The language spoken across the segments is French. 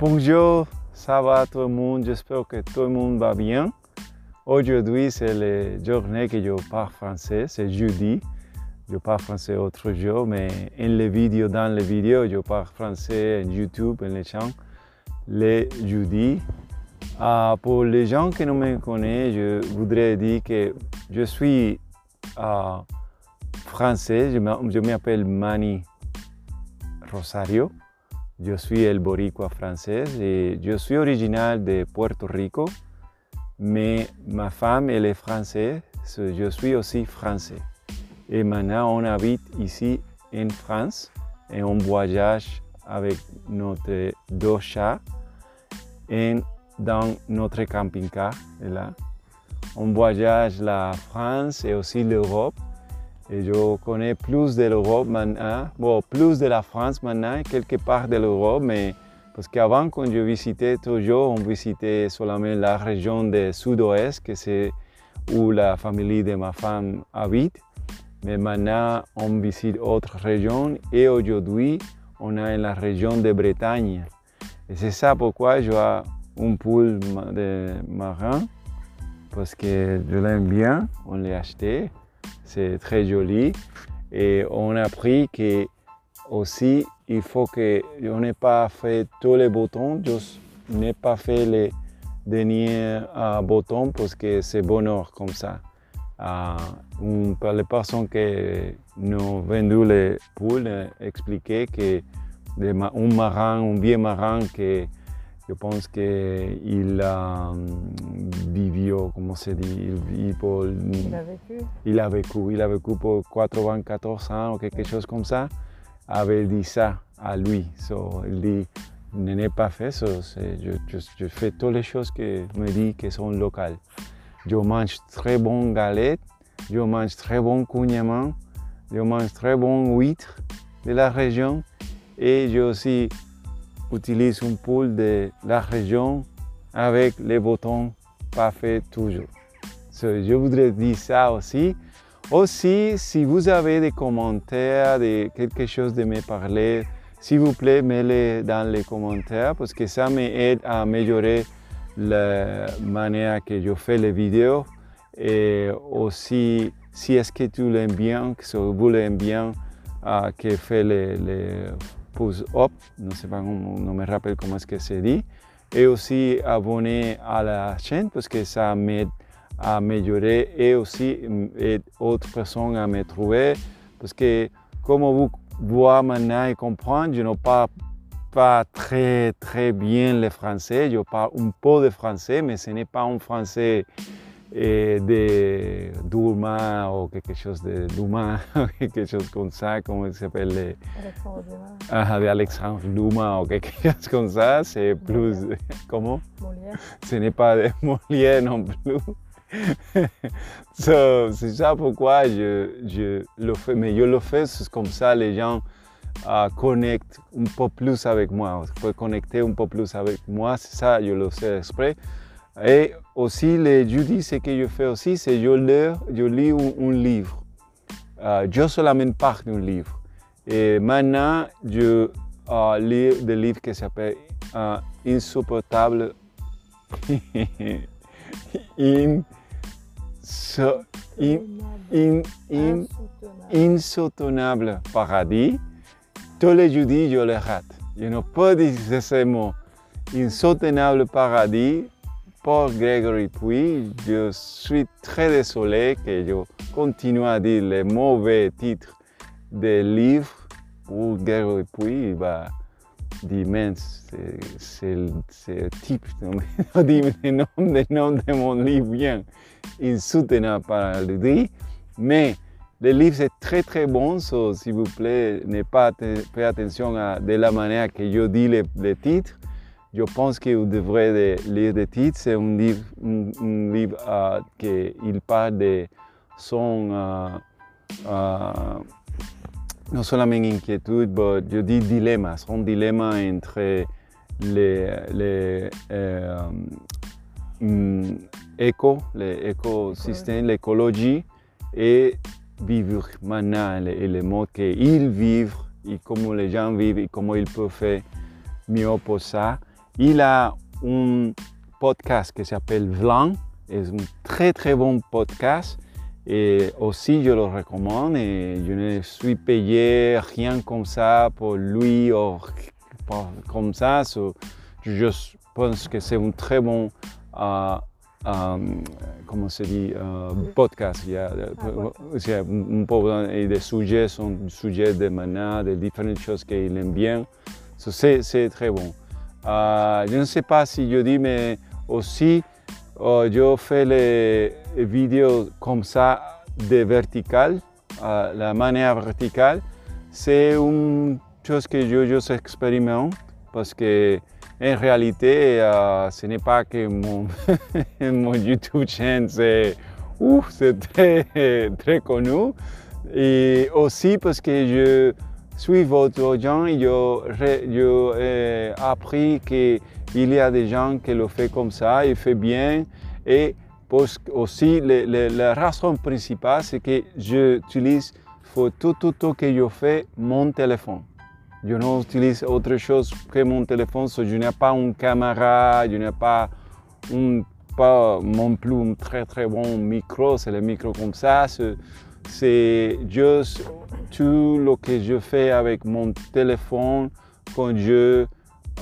Bonjour, ça va tout le monde? J'espère que tout le monde va bien. Aujourd'hui, c'est la journée que je parle français, c'est jeudi. Je parle français autre jour, mais en les vidéos, dans les vidéos, je parle français en YouTube, en les champs, les jeudis. Ah, pour les gens qui ne me connaissent, je voudrais dire que je suis ah, français, je m'a- je m'appelle Manny Rosario. Je suis el boricua français et je suis original de Puerto Rico, mais ma femme elle est française, so je suis aussi français. Et maintenant on habite ici en France et on voyage avec notre deux chats et dans notre camping-car. On voyage la France et aussi l'Europe. Et je connais plus de l'Europe maintenant, bon, plus de la France maintenant, quelque part de l'Europe, mais parce qu'avant, quand je visitais toujours, on visitait seulement la région du sud-ouest, que c'est où la famille de ma femme habite. Mais maintenant, on visite d'autres régions et aujourd'hui, on est en la région de Bretagne. Et c'est ça pourquoi je ai un poule de marin, parce que je l'aime bien, on l'a acheté c'est très joli. Et on a appris que aussi il faut que on n'ait pas fait tous les boutons, juste n'ai pas fait les derniers euh, boutons parce que c'est bonheur comme ça. Euh, par les personnes qui nous ont vendu les poules expliquaient que un marin, un vieux marin que je pense qu'il a hum, vivió, comment se dit, il pour Il a vécu. il a vécu, il a vécu pour 94 ans ou quelque chose comme ça, avait dit ça à lui. So, il dit, ne n'ai pas fait ça, je, je- je fais toutes les choses que me dit que sont locales. Je mange très bon galette, je mange très bon cognement, je mange très bon huître de la région et je aussi utilise un poule de la région avec les boutons pas faits toujours. Je voudrais dire ça aussi. Aussi, si vous avez des commentaires, de quelque chose de me parler, s'il vous plaît, mettez-les dans les commentaires parce que ça m'aide à améliorer la manière que je fais les vidéos. Et aussi, si est-ce que tu l'aimes bien, que vous l'aimez bien, euh, que fait les, les pouces up, ne sais pas, ne me rappelle comment c'est dit. Et aussi abonner à la chaîne parce que ça m'aide à améliorer et aussi mm, aide d'autres personnes à me trouver. Parce que comme vous voyez maintenant et comprendre, je ne parle pas très très bien le français. Je parle un peu de français, mais ce n'est pas un français eh, de d'humain ou quelque chose de d'humain, quelque chose comme ça, comment il s'appelle les- Alexandre Dumas, ah, de Alexandre Dumas ou quelque chose comme ça. C'est plus comment? Molière. ce n'est pas de Molière non plus. So, c'est ça pourquoi je, je le fais. Mais je le fais comme ça, les gens euh, connectent un peu plus avec moi. Peuvent connecter un peu plus avec moi. C'est ça, je le fais exprès. Et aussi, les jeudis, ce que je fais aussi, c'est je lis, je lis un, un livre. Euh, je seulement parle d'un livre. Et maintenant, je euh, lis des livres qui s'appellent euh, Insupportable in, so, in, in, in, Insoutenable. paradis. Tous les jeudis, je les rate. Je ne peux dire ces mots. Insoutenable paradis. Pour Gregory Puy, je suis très désolé que je continue à dire les mauvais titres des livres pour Gregory Puy. Dire, mais c'est- le type, le nom, le nom de mon livre bien. Insoutenable paradis. Mais le livre c'est très très bon, so, s'il vous plaît, ne pas faire attention à de la manière que je dis les, les titres. Je pense que vous devrez de lire des titres. C'est un livre, un, un livre euh, qui il parle de son, euh, euh, non seulement inquiétude, mais je dis dilemma, son dilemma entre les, les éco, les écosystèmes, l'écologie et vivre maintenant et les modes qu'ils vivent et comment les gens vivent et comment ils peuvent faire mieux pour ça. Il a un podcast qui s'appelle Vlan. C'est un très très bon podcast. Et aussi, je le recommande et je ne suis payé rien comme ça pour lui ou comme ça. So, je pense que c'est un très bon, uh, um, comment se dit, uh, podcast. Il y a, Ah, et des sujets sont des sujets de mana, de différentes choses qu'il aime bien. So, c'est très bon. Je ne sais pas si je dis, mais aussi, je fais les vidéos comme ça de vertical, uh, la manière verticale. C'est une chose que je, je expérimente parce que en réalité, uh, ce n'est pas que mon, mon YouTube ouf, c'est très, très connu. Et aussi parce que je suis votre gens j'ai appris qu'il y a des gens qui le font comme ça, ils font bien. Et aussi, le, le, la raison principale, c'est que j'utilise pour tout, tout, tout que je fais mon téléphone. Je n'utilise autre chose que mon téléphone. So je n'ai pas une caméra, je n'ai pas, un, pas non plus un très très bon micro. C'est le micro comme ça. C'est juste tout ce que je fais avec mon téléphone quand je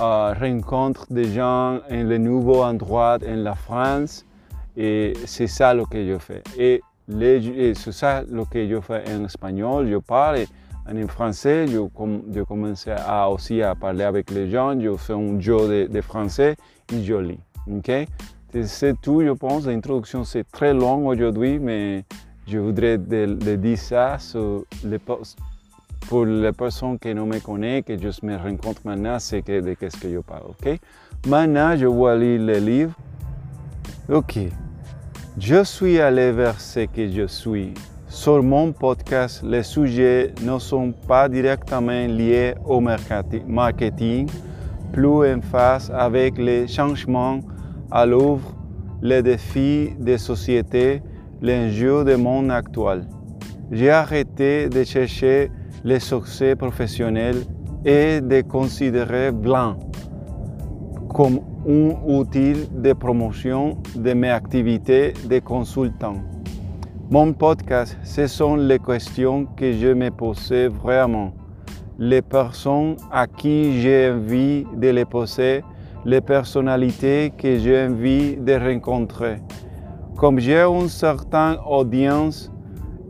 euh, rencontre des gens en le nouveau endroit en la France. Et c'est ça ce que je fais. Et, c'est ça ce que je fais en espagnol. Je parle. En français, je, commençais à aussi à parler avec les gens, je fais un jeu de, français et je lis. C'est tout, je pense. L'introduction, c'est très long aujourd'hui, mais je voudrais dire ça pour les personnes qui ne me connaissent, que je me rencontre maintenant, c'est que, de qu'est-ce que je parle. Okay? Maintenant, je vais lire le livre. OK. Je suis allé vers ce que je suis. Sur mon podcast, les sujets ne sont pas directement liés au marketing, plus en phase avec les changements à l'œuvre, les défis des sociétés, l'enjeu du monde actuel. J'ai arrêté de chercher le succès professionnel et de considérer blanc comme un outil de promotion de mes activités de consultant. Mon podcast, ce sont les questions que je me posais vraiment. Les personnes à qui j'ai envie de les poser, les personnalités que j'ai envie de rencontrer. Comme j'ai une certaine audience,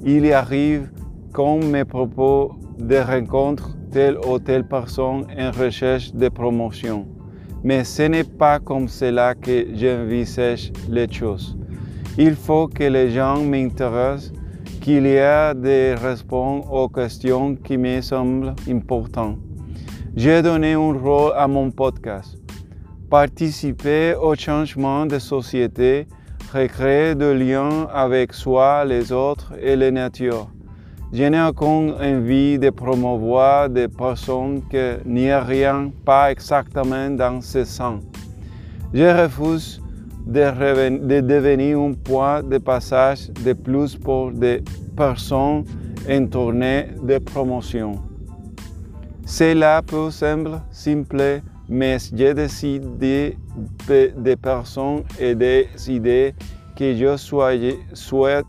il arrive qu'on me propose de rencontrer telle ou telle personne en recherche de promotion. Mais ce n'est pas comme cela que j'envisage les choses. Il faut que les gens m'intéressent, qu'il y ait des réponses aux questions qui me semblent importantes. J'ai donné un rôle à mon podcast. Participer au changement de société, recréer des liens avec soi, les autres et la nature. Je n'ai aucune envie de promouvoir des personnes qui n'y rien pas exactement dans ce sens. Je refuse de, de, devenir un point de passage de plus pour des personnes en tournée de promotion. Cela peut sembler simple, mais j'ai décidé des personnes et des idées que je souhaite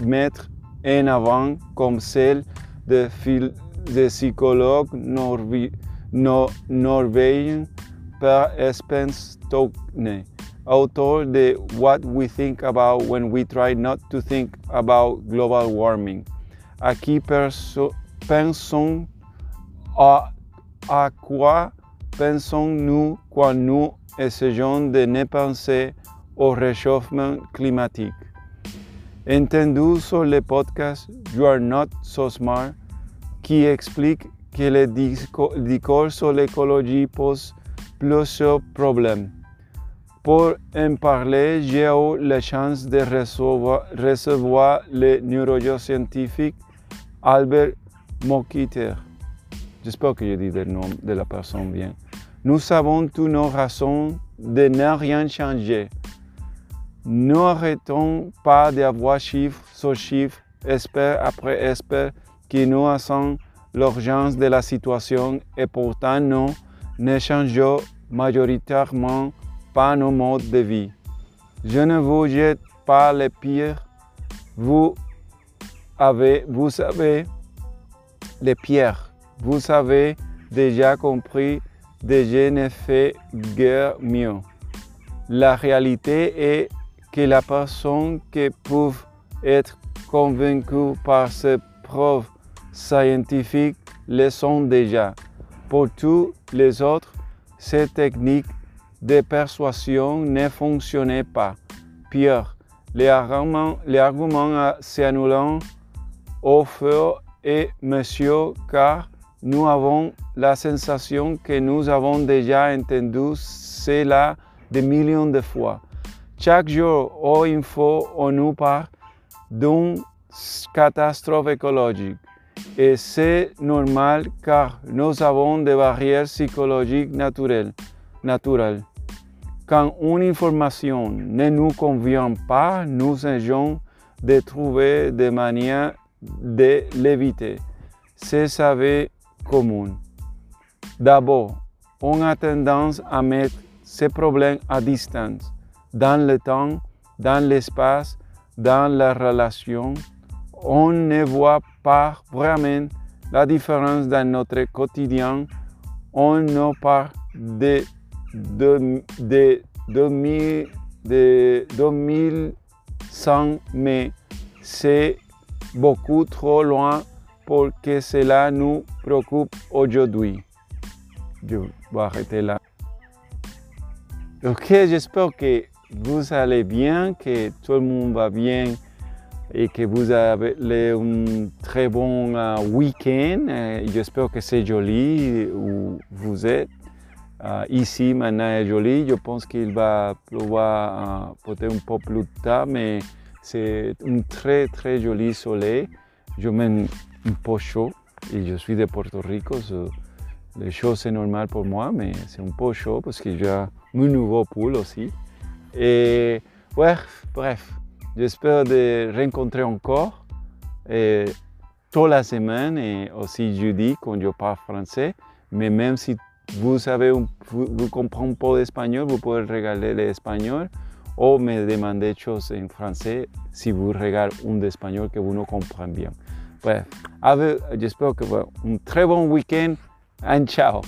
mettre en avant comme celle de, de psychologue norvégiens par Spence Stokne author de What We Think About When We Try Not to Think About Global Warming. Aquí pensons à, à quoi pensons-nous quand nous essayons de ne penser au réchauffement climatique. Entendu sur le podcast You Are Not So Smart, qui explique que le discours sur l'écologie pose plusieurs problèmes. Pour en parler, j'ai eu la chance de recevoir, recevoir le neuroscientifique Albert Mokiter. J'espère que je dis le nom de la personne bien. Nous avons toutes nos raisons de ne rien changer. N'arrêtons pas d'avoir chiffre sur chiffre, espère après espère, qui nous sent l'urgence de la situation et pourtant nous ne changeons majoritairement par nos modes de vie. Je ne vous jette pas les pierres. Vous avez, vous savez, les pierres. Vous avez déjà compris que je ne fais guère mieux. La réalité est que la personne qui peut être convaincue par ces preuves scientifiques le sont déjà. Pour tous les autres, ces techniques de persuasion ne fonctionnaient pas. Pire, les arguments, les arguments s'annulent au fur et mesure car nous avons la sensation que nous avons déjà entendu cela des millions de fois. Chaque jour, au info, on nous parle d'une catastrophe écologique. Et c'est normal car nous avons des barrières psychologiques naturelles. Quand une information ne nous convient pas, nous essayons de trouver des manières de l'éviter. C'est savoir D'abord, on a tendance à mettre ces problèmes à distance, dans le temps, dans l'espace, dans la relation. On ne voit pas vraiment la différence dans notre quotidien. On ne parle de, de, de, de, de 2100, mais c'est beaucoup trop loin pour que cela nous préoccupe aujourd'hui. Je vais arrêter là. Ok, j'espère que vous allez bien, que tout le monde va bien et que vous avez un très bon uh, week-end. Uh, j'espère que c'est joli où vous êtes. Uh, ici, maintenant, est joli. Je pense qu'il va pleuvoir peut-être un peu plus tard, mais c'est un très, très joli soleil. Je mène un peu chaud et je de Porto Rico. So, le chaud, c'est normal pour moi, mais c'est un peu chaud parce que j'ai un nouveau pool aussi. Et ouais, bref, j'espère de rencontrer encore et, la semaine et aussi jeudi quand je parle français. Mais si vous savez, vous, vous comprenez un peu d'espagnol, vous ou me choses en français si vous regardez un d'espagnol que vous ne comprenez bien. Bref, j'espère que un très bon week-end. And ciao.